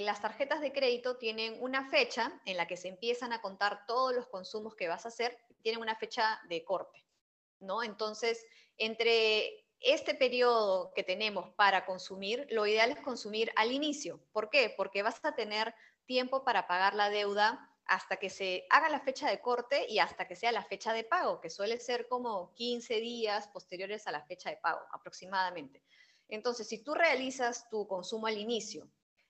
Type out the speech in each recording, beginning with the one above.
las tarjetas de crédito tienen una fecha en la que se empiezan a contar todos los consumos que vas a hacer, tienen una fecha de corte, ¿no? Entonces, entre este periodo que tenemos para consumir, lo ideal es consumir al inicio. ¿Por qué? Porque vas a tener tiempo para pagar la deuda hasta que se haga la fecha de corte y hasta que sea la fecha de pago, que suele ser como 15 días posteriores a la fecha de pago aproximadamente. Entonces, si tú realizas tu consumo al inicio,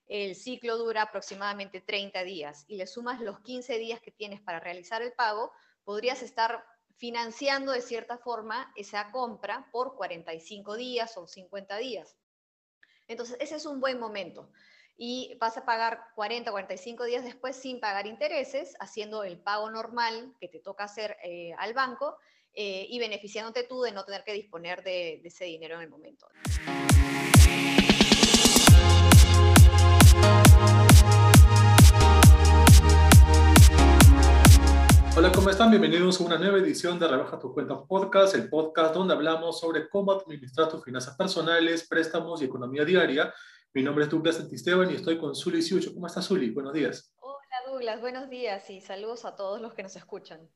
el ciclo dura aproximadamente 30 días y le sumas los 15 días que tienes para realizar el pago, podrías estar financiando de cierta forma esa compra por 45 días o 50 días. Entonces, ese es un buen momento y vas a pagar 40, 45 días después sin pagar intereses, haciendo el pago normal que te toca hacer eh, al banco eh, y beneficiándote tú de no tener que disponer de, de ese dinero en el momento. Hola, ¿cómo están? Bienvenidos a una nueva edición de Rebaja tu cuenta podcast, el podcast donde hablamos sobre cómo administrar tus finanzas personales, préstamos y economía diaria mi nombre es Douglas Santisteban y estoy con Zuli Siucho. ¿Cómo estás, Zuli? Buenos días. Hola, Douglas. Buenos días y saludos a todos los que nos escuchan.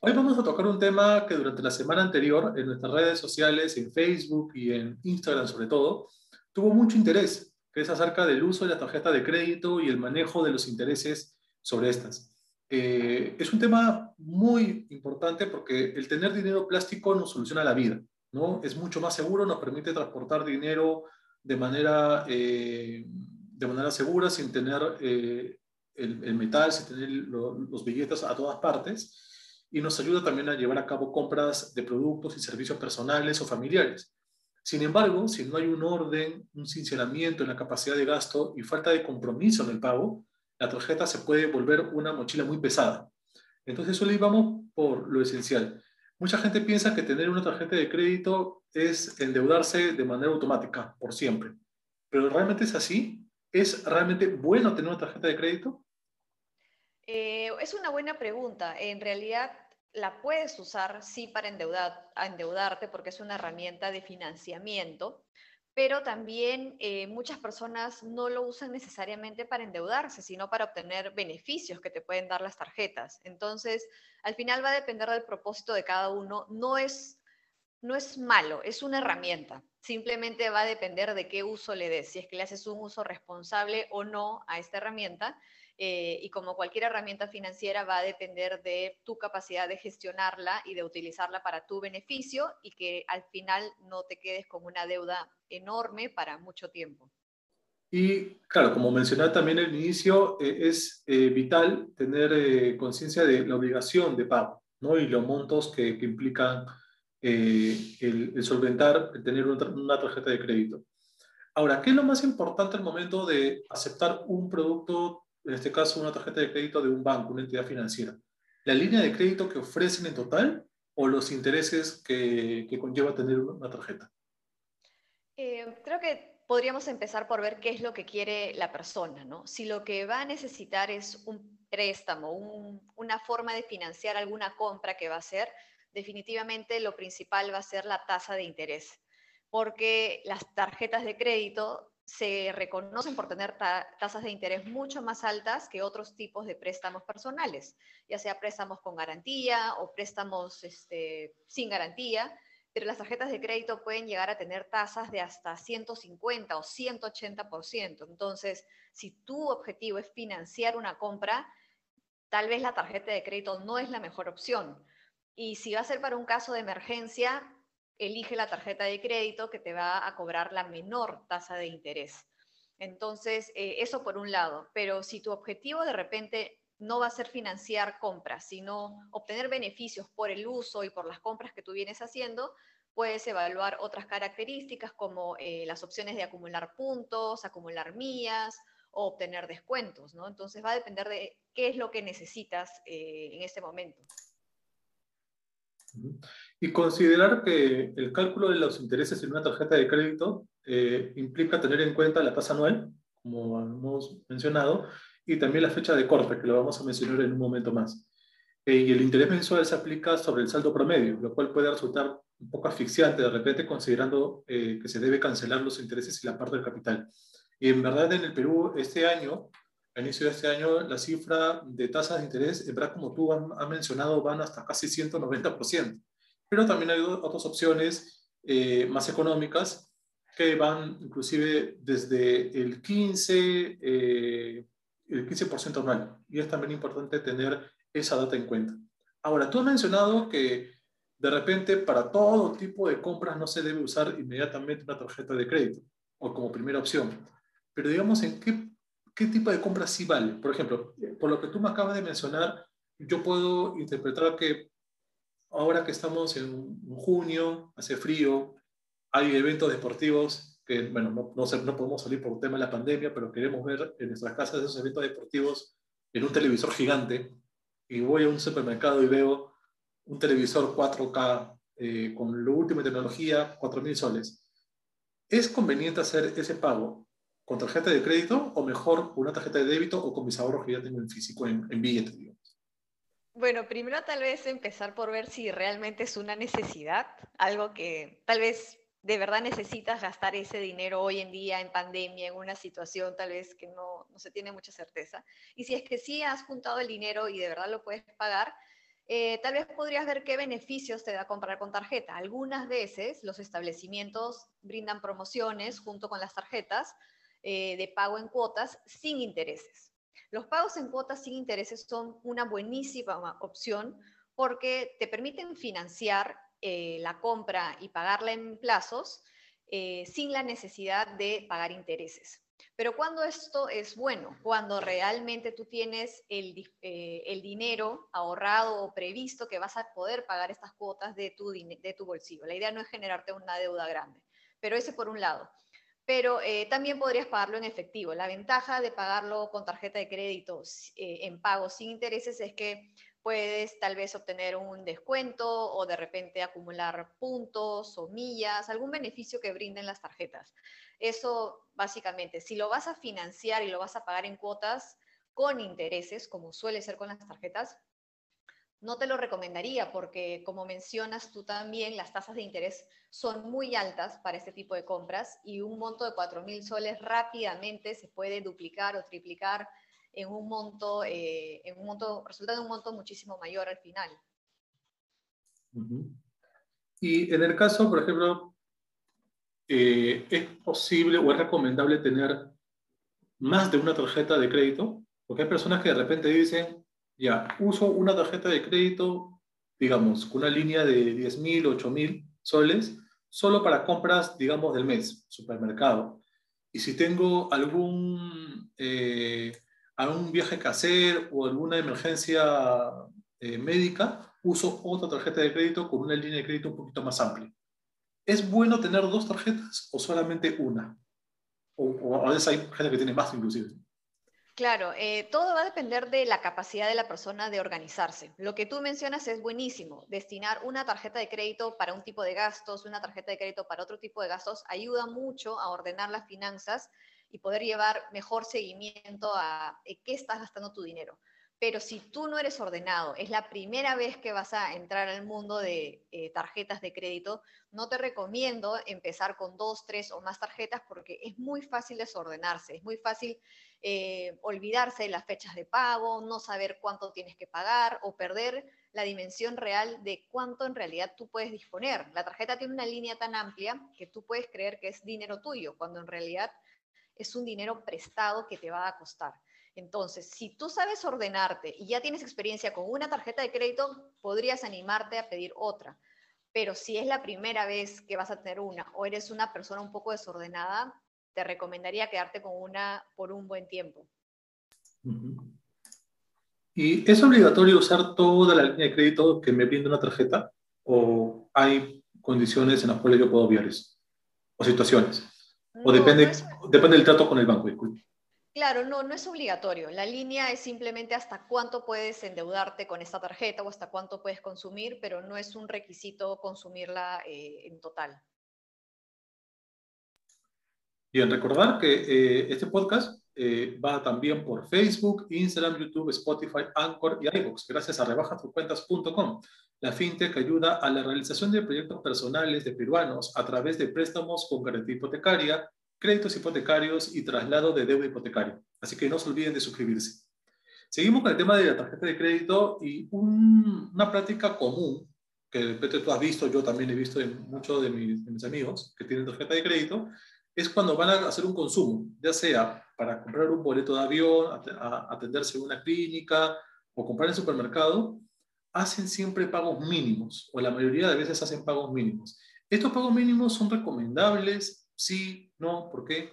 Hoy vamos a tocar un tema que durante la semana anterior en nuestras redes sociales, en Facebook y en Instagram sobre todo, tuvo mucho interés, que es acerca del uso de la tarjeta de crédito y el manejo de los intereses sobre estas. Eh, es un tema muy importante porque el tener dinero plástico nos soluciona la vida, ¿no? Es mucho más seguro, nos permite transportar dinero de manera, eh, de manera segura, sin tener eh, el, metal, sin tener los billetes a todas partes, y nos ayuda también a llevar a cabo compras de productos y servicios personales o familiares. Sin embargo, si no hay un orden, un sinceramiento en la capacidad de gasto y falta de compromiso en el pago, la tarjeta se puede volver una mochila muy pesada. Entonces, solo vamos por lo esencial. Mucha gente piensa que tener una tarjeta de crédito es endeudarse de manera automática, por siempre. Pero ¿realmente es así? ¿Es realmente bueno tener una tarjeta de crédito? Eh, es una buena pregunta. En realidad la puedes usar, sí, para endeudar, endeudarte, porque es una herramienta de financiamiento, pero también eh, muchas personas no lo usan necesariamente para endeudarse, sino para obtener beneficios que te pueden dar las tarjetas. Entonces, al final va a depender del propósito de cada uno. No es, no es malo, es una herramienta. Simplemente va a depender de qué uso le des, si es que le haces un uso responsable o no a esta herramienta eh, y como cualquier herramienta financiera va a depender de tu capacidad de gestionarla y de utilizarla para tu beneficio y que al final no te quedes con una deuda enorme para mucho tiempo. Y claro, como mencionaba también al inicio, eh, es eh, vital tener conciencia de la obligación de pago ¿no? y los montos que, implican el, solventar, el tener una tarjeta de crédito. Ahora, ¿qué es lo más importante al momento de aceptar un producto en este caso una tarjeta de crédito de un banco, una entidad financiera, la línea de crédito que ofrecen en total o los intereses que, conlleva tener una tarjeta? Eh, creo que podríamos empezar por ver qué es lo que quiere la persona, ¿no? Si lo que va a necesitar es un préstamo, una forma de financiar alguna compra que va a hacer, definitivamente lo principal va a ser la tasa de interés, porque las tarjetas de crédito se reconocen por tener tasas de interés mucho más altas que otros tipos de préstamos personales, ya sea préstamos con garantía o préstamos este, sin garantía, pero las tarjetas de crédito pueden llegar a tener tasas de hasta 150 o 180%. Entonces, si tu objetivo es financiar una compra, tal vez la tarjeta de crédito no es la mejor opción. Y si va a ser para un caso de emergencia, elige la tarjeta de crédito que te va a cobrar la menor tasa de interés. Entonces, eh, eso por un lado, pero si tu objetivo de repente no va a ser financiar compras, sino obtener beneficios por el uso y por las compras que tú vienes haciendo, puedes evaluar otras características como eh, las opciones de acumular puntos, acumular millas o obtener descuentos, ¿no? Entonces va a depender de qué es lo que necesitas eh, en este momento. Y considerar que el cálculo de los intereses en una tarjeta de crédito eh, implica tener en cuenta la tasa anual, como hemos mencionado, y también la fecha de corte, que lo vamos a mencionar en un momento más. Eh, y el interés mensual se aplica sobre el saldo promedio, lo cual puede resultar un poco asfixiante de repente considerando eh, que se debe cancelar los intereses y la parte del capital. Y en verdad en el Perú este año, a inicio de este año, la cifra de tasas de interés, en verdad como tú has mencionado, van hasta casi 190%. Pero también hay otras opciones eh, más económicas que van inclusive desde el 15, eh, el 15% anual. Y es también importante tener esa data en cuenta. Ahora, tú has mencionado que de repente para todo tipo de compras no se debe usar inmediatamente una tarjeta de crédito o como primera opción. Pero digamos, ¿en qué, qué tipo de compras sí vale? Por ejemplo, por lo que tú me acabas de mencionar, yo puedo interpretar que ahora que estamos en junio, hace frío, hay eventos deportivos que, bueno, no, no, no podemos salir por tema de la pandemia, pero queremos ver en nuestras casas esos eventos deportivos en un televisor gigante y voy a un supermercado y veo un televisor 4K eh, con la última tecnología, 4.000 soles. ¿Es conveniente hacer ese pago con tarjeta de crédito o mejor una tarjeta de débito o con mis ahorros que ya tengo en físico, en, en billete, digamos? Bueno, primero tal vez empezar por ver si realmente es una necesidad, algo que tal vez de verdad necesitas gastar ese dinero hoy en día en pandemia, en una situación tal vez que no, no se tiene mucha certeza. Y si es que sí has juntado el dinero y de verdad lo puedes pagar, eh, tal vez podrías ver qué beneficios te da comprar con tarjeta. Algunas veces los establecimientos brindan promociones junto con las tarjetas eh, de pago en cuotas sin intereses. Los pagos en cuotas sin intereses son una buenísima opción porque te permiten financiar eh, la compra y pagarla en plazos sin la necesidad de pagar intereses. Pero cuando esto es bueno, cuando realmente tú tienes el, eh, dinero ahorrado o previsto que vas a poder pagar estas cuotas de tu bolsillo. La idea no es generarte una deuda grande, pero ese por un lado. Pero eh, también podrías pagarlo en efectivo. La ventaja de pagarlo con tarjeta de crédito eh, en pago sin intereses es que puedes tal vez obtener un descuento o de repente acumular puntos o millas, algún beneficio que brinden las tarjetas. Eso básicamente, si lo vas a financiar y lo vas a pagar en cuotas con intereses, como suele ser con las tarjetas, no te lo recomendaría porque, como mencionas tú también, las tasas de interés son muy altas para este tipo de compras y un monto de 4.000 soles rápidamente se puede duplicar o triplicar en un monto, eh, en un monto, resulta un monto muchísimo mayor al final. Y en el caso, por ejemplo, eh, ¿es posible o es recomendable tener más de una tarjeta de crédito? Porque hay personas que de repente dicen, ya, uso una tarjeta de crédito, digamos, con una línea de 10.000, 8.000 soles, solo para compras, digamos, del mes, supermercado. Y si tengo algún, eh, algún viaje que hacer o alguna emergencia eh, médica, uso otra tarjeta de crédito con una línea de crédito un poquito más amplia. ¿Es bueno tener dos tarjetas o solamente una? O, a veces hay gente que tiene más inclusive. Claro, eh, todo va a depender de la capacidad de la persona de organizarse. Lo que tú mencionas es buenísimo. Destinar una tarjeta de crédito para un tipo de gastos, una tarjeta de crédito para otro tipo de gastos, ayuda mucho a ordenar las finanzas y poder llevar mejor seguimiento a qué estás gastando tu dinero. Pero si tú no eres ordenado, es la primera vez que vas a entrar al mundo de eh, tarjetas de crédito, no te recomiendo empezar con dos, tres o más tarjetas porque es muy fácil desordenarse, es muy fácil eh, olvidarse de las fechas de pago, no saber cuánto tienes que pagar o perder la dimensión real de cuánto en realidad tú puedes disponer. La tarjeta tiene una línea tan amplia que tú puedes creer que es dinero tuyo, cuando en realidad es un dinero prestado que te va a costar. Entonces, si tú sabes ordenarte y ya tienes experiencia con una tarjeta de crédito, podrías animarte a pedir otra. Pero si es la primera vez que vas a tener una o eres una persona un poco desordenada, te recomendaría quedarte con una por un buen tiempo. ¿Y es obligatorio usar toda la línea de crédito que me brinda una tarjeta? ¿O hay condiciones en las cuales yo puedo obviar eso? ¿O situaciones? ¿O depende, depende del trato con el banco? Disculpe. Claro, no, no es obligatorio. La línea es simplemente hasta cuánto puedes endeudarte con esta tarjeta o hasta cuánto puedes consumir, pero no es un requisito consumirla eh, en total. Bien, recordar que eh, este podcast eh, va también por Facebook, Instagram, YouTube, Spotify, Anchor y iVoox, gracias a rebajastuscuentas.com, la fintech que ayuda a la realización de proyectos personales de peruanos a través de préstamos con garantía hipotecaria, créditos hipotecarios y traslado de deuda hipotecaria. Así que no se olviden de suscribirse. Seguimos con el tema de la tarjeta de crédito y una práctica común que de repente tú has visto, yo también he visto en muchos de mis, de mis amigos que tienen tarjeta de crédito, es cuando van a hacer un consumo, ya sea para comprar un boleto de avión, atenderse en una clínica o comprar en supermercado, hacen siempre pagos mínimos, o la mayoría de veces hacen pagos mínimos. ¿Estos pagos mínimos son recomendables? Sí, no, ¿por qué?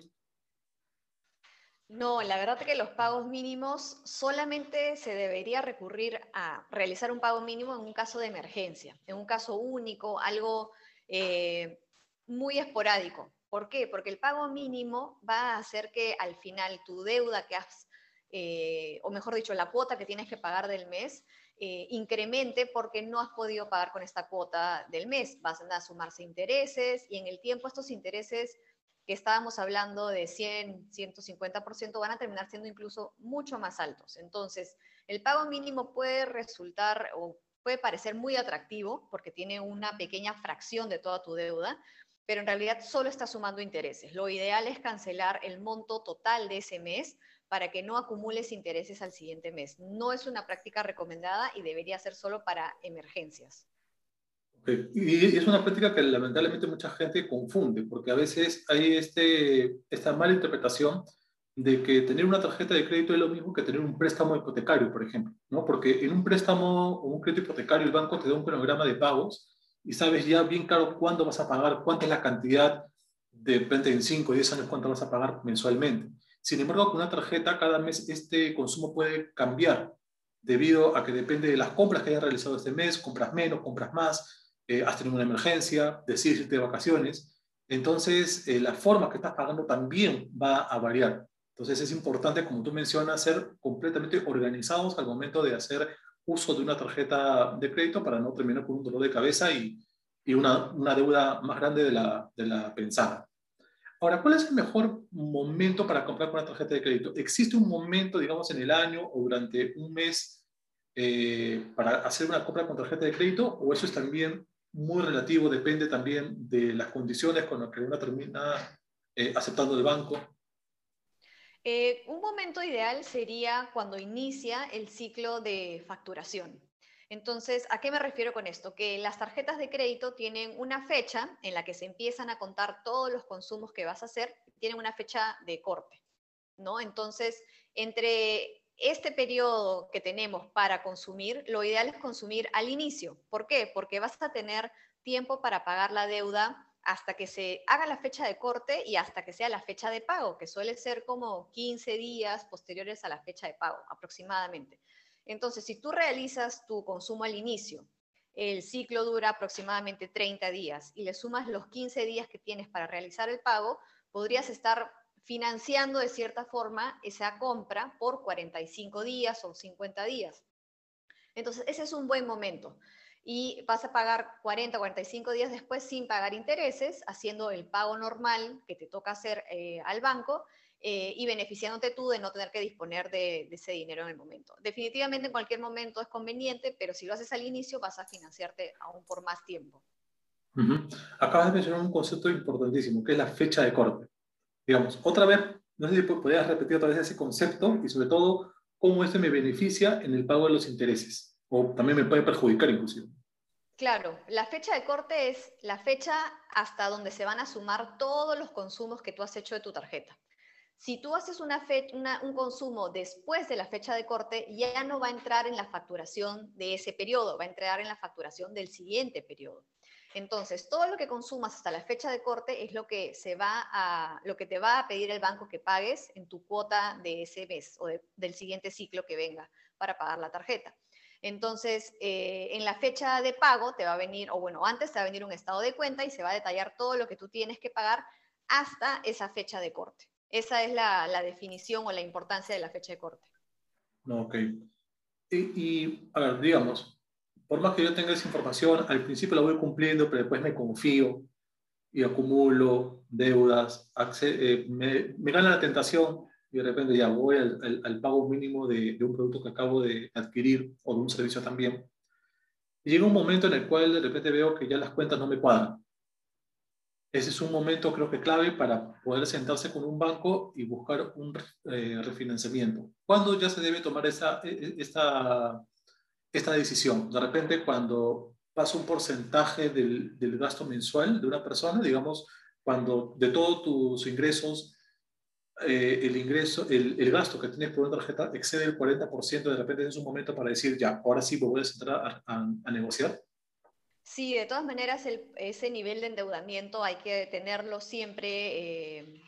No, la verdad es que los pagos mínimos solamente se debería recurrir a realizar un pago mínimo en un caso de emergencia, en un caso único, algo eh, muy esporádico. ¿Por qué? Porque el pago mínimo va a hacer que al final tu deuda que has, eh, o mejor dicho, la cuota que tienes que pagar del mes, eh, incremente porque no has podido pagar con esta cuota del mes. Vas a sumarse intereses y en el tiempo estos intereses que estábamos hablando de 100, 150%, van a terminar siendo incluso mucho más altos. Entonces, el pago mínimo puede resultar o puede parecer muy atractivo porque tiene una pequeña fracción de toda tu deuda, pero en realidad solo está sumando intereses. Lo ideal es cancelar el monto total de ese mes para que no acumules intereses al siguiente mes. No es una práctica recomendada y debería ser solo para emergencias. Y es una práctica que lamentablemente mucha gente confunde, porque a veces hay este, esta mala interpretación de que tener una tarjeta de crédito es lo mismo que tener un préstamo hipotecario, por ejemplo, ¿no? Porque en un préstamo o un crédito hipotecario el banco te da un cronograma de pagos y sabes ya bien claro cuándo vas a pagar, cuánta es la cantidad, de repente en 5 o 10 años cuánto vas a pagar mensualmente. Sin embargo, con una tarjeta cada mes este consumo puede cambiar debido a que depende de las compras que hayas realizado este mes, compras menos, compras más, eh, has tenido una emergencia, decides irte de vacaciones, entonces eh, la forma que estás pagando también va a variar. Entonces es importante, como tú mencionas, ser completamente organizados al momento de hacer uso de una tarjeta de crédito para no terminar con un dolor de cabeza y, una, una, deuda más grande de la, pensada. Ahora, ¿cuál es el mejor momento para comprar con una tarjeta de crédito? ¿Existe un momento, digamos, en el año o durante un mes eh, para hacer una compra con tarjeta de crédito o eso es también muy relativo, depende también de las condiciones con las que uno termina eh, aceptando el banco. Eh, un momento ideal sería cuando inicia el ciclo de facturación. Entonces, ¿a qué me refiero con esto? Que las tarjetas de crédito tienen una fecha en la que se empiezan a contar todos los consumos que vas a hacer, tienen una fecha de corte, ¿no? Entonces, entre este periodo que tenemos para consumir, lo ideal es consumir al inicio. ¿Por qué? Porque vas a tener tiempo para pagar la deuda hasta que se haga la fecha de corte y hasta que sea la fecha de pago, que suele ser como 15 días posteriores a la fecha de pago aproximadamente. Entonces, si tú realizas tu consumo al inicio, el ciclo dura aproximadamente 30 días y le sumas los 15 días que tienes para realizar el pago, podrías estar financiando de cierta forma esa compra por 45 días o 50 días. Entonces, ese es un buen momento. Y vas a pagar 40, 45 días después sin pagar intereses, haciendo el pago normal que te toca hacer eh, al banco eh, y beneficiándote tú de no tener que disponer de, ese dinero en el momento. Definitivamente en cualquier momento es conveniente, pero si lo haces al inicio vas a financiarte aún por más tiempo. Acabas de mencionar un concepto importantísimo, que es la fecha de corte digamos, otra vez, no sé si podrías repetir otra vez ese concepto y sobre todo cómo este me beneficia en el pago de los intereses también me puede perjudicar inclusive. Claro, la fecha de corte es la fecha hasta donde se van a sumar todos los consumos que tú has hecho de tu tarjeta. Si tú haces una un consumo después de la fecha de corte, ya no va a entrar en la facturación de ese periodo, va a entrar en la facturación del siguiente periodo. Entonces, todo lo que consumas hasta la fecha de corte es lo que, se va a, lo que te va a pedir el banco que pagues en tu cuota de ese mes o del siguiente ciclo que venga para pagar la tarjeta. Entonces, eh, en la fecha de pago te va a venir, o bueno, antes te va a venir un estado de cuenta y se va a detallar todo lo que tú tienes que pagar hasta esa fecha de corte. Esa es la, definición o la importancia de la fecha de corte. Ok. Y, y, a ver, digamos, por más que yo tenga esa información, al principio la voy cumpliendo, pero después me confío y acumulo deudas, eh, me, gana la tentación y de repente ya voy al, pago mínimo de, un producto que acabo de adquirir o de un servicio también. Y llega un momento en el cual de repente veo que ya las cuentas no me cuadran. ese es un momento creo que clave para poder sentarse con un banco y buscar un eh, refinanciamiento. ¿Cuándo ya se debe tomar esa, e, e, esta, esta decisión? De repente cuando pasa un porcentaje del, del gasto mensual de una persona, digamos, cuando de todos tus ingresos, eh, el ingreso, el, el, gasto que tienes por una tarjeta excede el 40%, de repente es un momento para decir, ya, ahora sí me voy a centrar a, negociar. Sí, de todas maneras, ese nivel de endeudamiento hay que tenerlo siempre eh,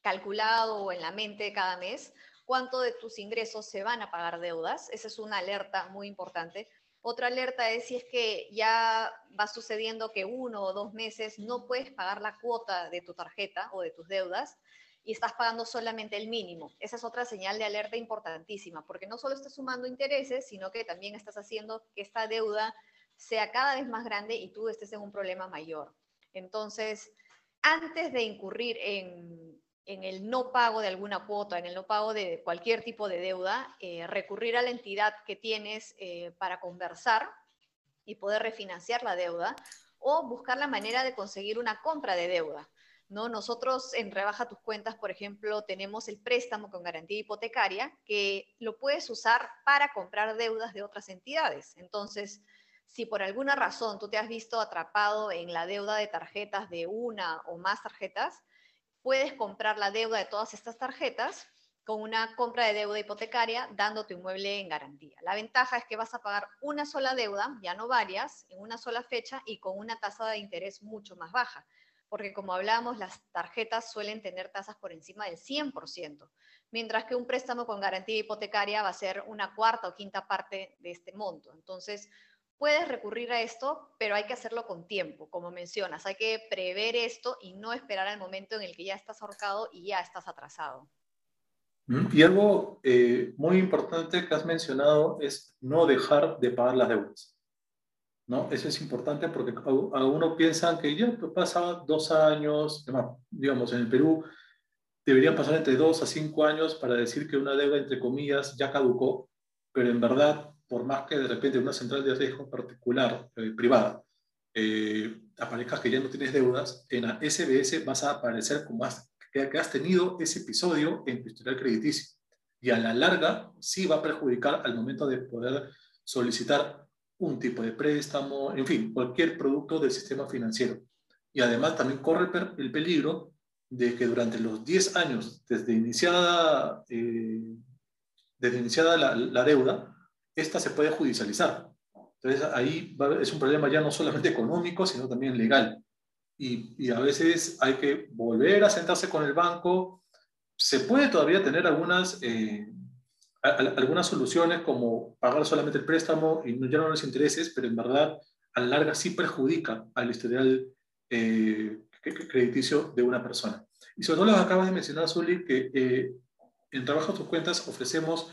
calculado en la mente cada mes. ¿Cuánto de tus ingresos se van a pagar deudas? Esa es una alerta muy importante. Otra alerta es si es que ya va sucediendo que uno o dos meses no puedes pagar la cuota de tu tarjeta o de tus deudas y estás pagando solamente el mínimo. Esa es otra señal de alerta importantísima, porque no solo estás sumando intereses, sino que también estás haciendo que esta deuda sea cada vez más grande y tú estés en un problema mayor. Entonces, antes de incurrir en, el no pago de alguna cuota, en el no pago de cualquier tipo de deuda, eh, recurrir a la entidad que tienes eh, para conversar y poder refinanciar la deuda o buscar la manera de conseguir una compra de deuda. ¿No? Nosotros en Rebaja tus cuentas, por ejemplo, tenemos el préstamo con garantía hipotecaria que lo puedes usar para comprar deudas de otras entidades. Entonces, si por alguna razón tú te has visto atrapado en la deuda de tarjetas de una o más tarjetas, puedes comprar la deuda de todas estas tarjetas con una compra de deuda hipotecaria dando tu inmueble en garantía. La ventaja es que vas a pagar una sola deuda, ya no varias, en una sola fecha y con una tasa de interés mucho más baja, porque como hablamos, las tarjetas suelen tener tasas por encima del 100%, mientras que un préstamo con garantía hipotecaria va a ser una cuarta o quinta parte de este monto. Entonces, puedes recurrir a esto, pero hay que hacerlo con tiempo, como mencionas. Hay que prever esto y no esperar al momento en el que ya estás ahorcado y ya estás atrasado. Mm, y algo eh, muy importante que has mencionado es no dejar de pagar las deudas. ¿No? Eso es importante porque algunos piensan que ya pasa dos años, digamos, en el Perú deberían pasar entre dos a cinco años para decir que una deuda, entre comillas, ya caducó, pero en verdad por más que de repente una central de riesgo particular, eh, privada, eh, aparezcas que ya no tienes deudas, en la SBS vas a aparecer como has, que, has tenido ese episodio en tu historial crediticio. Y a la larga sí va a perjudicar al momento de poder solicitar un tipo de préstamo, en fin, cualquier producto del sistema financiero. Y además también corre el peligro de que durante los 10 años desde iniciada, eh, desde iniciada la, deuda, esta se puede judicializar. Entonces ahí es un problema ya no solamente económico, sino también legal. Y, a veces hay que volver a sentarse con el banco. Se puede todavía tener algunas, eh, algunas soluciones como pagar solamente el préstamo y ya no los intereses, pero en verdad a la larga sí perjudica al historial eh, crediticio de una persona. Y sobre todo lo que acabas de mencionar, Zuli, que eh, en Trabajo tus Cuentas ofrecemos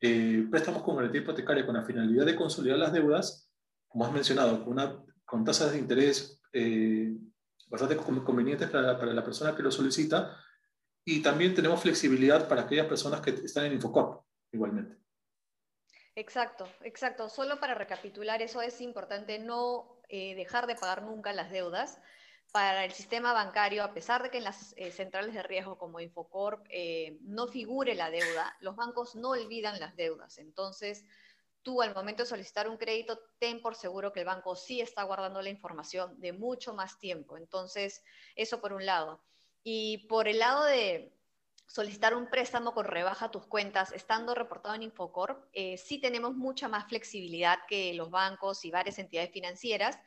eh, préstamos con garantía hipotecaria con la finalidad de consolidar las deudas, como has mencionado, con, una, con tasas de interés eh, bastante convenientes para, para, la persona que lo solicita, y también tenemos flexibilidad para aquellas personas que están en Infocorp, igualmente. Exacto, exacto. Solo para recapitular, eso es importante no eh, dejar de pagar nunca las deudas para el sistema bancario, a pesar de que en las eh, centrales de riesgo como Infocorp eh, no figure la deuda, los bancos no olvidan las deudas. Entonces, tú al momento de solicitar un crédito, ten por seguro que el banco sí está guardando la información de mucho más tiempo. Entonces, eso por un lado. Y por el lado de solicitar un préstamo con rebaja tus cuentas, estando reportado en Infocorp, eh, sí tenemos mucha más flexibilidad que los bancos y varias entidades financieras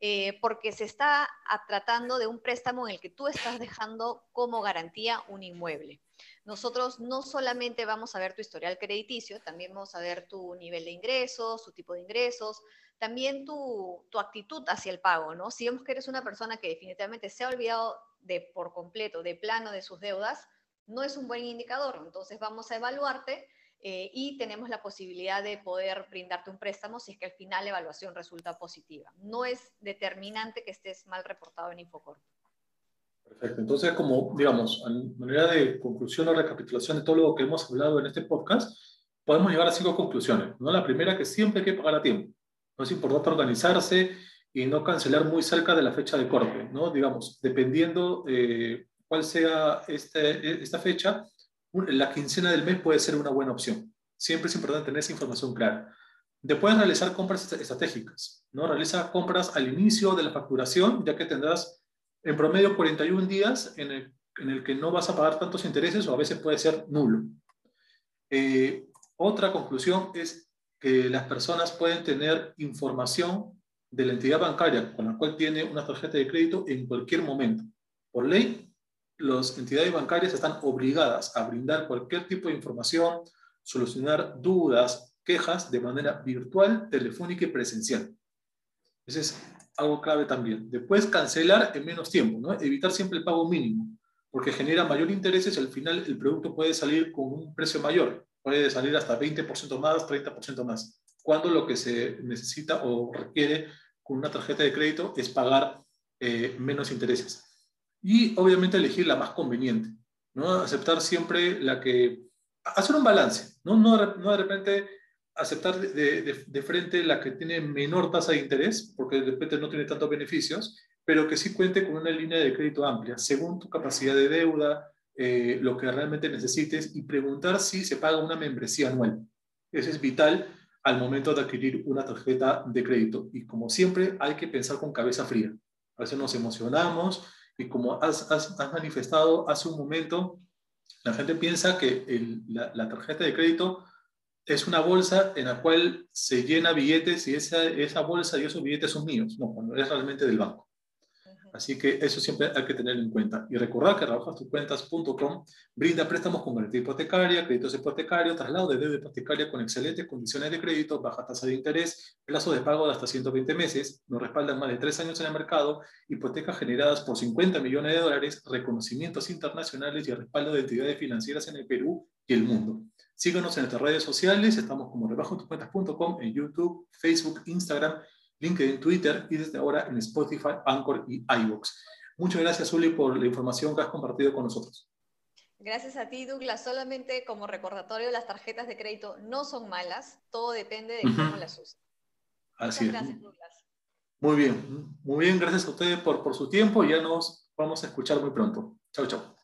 eh, porque se está tratando de un préstamo en el que tú estás dejando como garantía un inmueble. Nosotros no solamente vamos a ver tu historial crediticio, también vamos a ver tu nivel de ingresos, su tipo de ingresos, también tu, tu actitud hacia el pago, ¿no? Si vemos que eres una persona que definitivamente se ha olvidado de por completo, de plano de sus deudas, no es un buen indicador. Entonces vamos a evaluarte eh, y tenemos la posibilidad de poder brindarte un préstamo si es que al final la evaluación resulta positiva. No es determinante que estés mal reportado en Infocorp. Perfecto. Entonces, como, digamos, a manera de conclusión o recapitulación de todo lo que hemos hablado en este podcast, podemos llegar a cinco conclusiones. ¿no? La primera, que siempre hay que pagar a tiempo. No es importante organizarse y no cancelar muy cerca de la fecha de corte, ¿no? Digamos, dependiendo eh, cuál sea este, esta fecha, la quincena del mes puede ser una buena opción. Siempre es importante tener esa información clara. Después realizar compras estratégicas, ¿no? Realiza compras al inicio de la facturación, ya que tendrás en promedio 41 días en el, en el que no vas a pagar tantos intereses o a veces puede ser nulo. Eh, otra conclusión es que las personas pueden tener información de la entidad bancaria con la cual tiene una tarjeta de crédito en cualquier momento. Por ley, las entidades bancarias están obligadas a brindar cualquier tipo de información, solucionar dudas, quejas de manera virtual, telefónica y presencial. Ese es algo clave también. Después, cancelar en menos tiempo, evitar siempre el pago mínimo, porque genera mayor interés y al final el producto puede salir con un precio mayor, puede salir hasta 20% más, 30% más, cuando lo que se necesita o requiere con una tarjeta de crédito es pagar eh, menos intereses. Y obviamente elegir la más conveniente, ¿no? aceptar siempre la que, hacer un balance, no, no, no de repente aceptar de, de, frente la que tiene menor tasa de interés, porque de repente no tiene tantos beneficios, pero que sí cuente con una línea de crédito amplia, según tu capacidad de deuda, eh, lo que realmente necesites, y preguntar si se paga una membresía anual. Eso es vital al momento de adquirir una tarjeta de crédito. Y como siempre, hay que pensar con cabeza fría. A veces nos emocionamos y como has, manifestado hace un momento, la gente piensa que la tarjeta de crédito es una bolsa en la cual se llena billetes y esa, esa bolsa y esos billetes son míos. No, cuando es realmente del banco. Así que eso siempre hay que tenerlo en cuenta. Y recordar que trabajastuscuentas.com brinda préstamos con garantía hipotecaria, créditos hipotecarios, traslado de deuda hipotecaria con excelentes condiciones de crédito, baja tasa de interés, plazo de pago de hasta 120 meses, nos respaldan más de tres años en el mercado, hipotecas generadas por 50 millones de dólares, reconocimientos internacionales y el respaldo de entidades financieras en el Perú y el mundo. Síguenos en nuestras redes sociales, estamos como rebajostuscuentas.com en YouTube, Facebook, Instagram, LinkedIn, Twitter y desde ahora en Spotify, Anchor y iVoox. Muchas gracias, Uli, por la información que has compartido con nosotros. Gracias a ti, Douglas. Solamente como recordatorio, las tarjetas de crédito no son malas, todo depende de cómo las uses. Así Muchas gracias, Douglas. Muy bien, muy bien, gracias a ustedes por, por su tiempo y ya nos vamos a escuchar muy pronto. Chao, chao.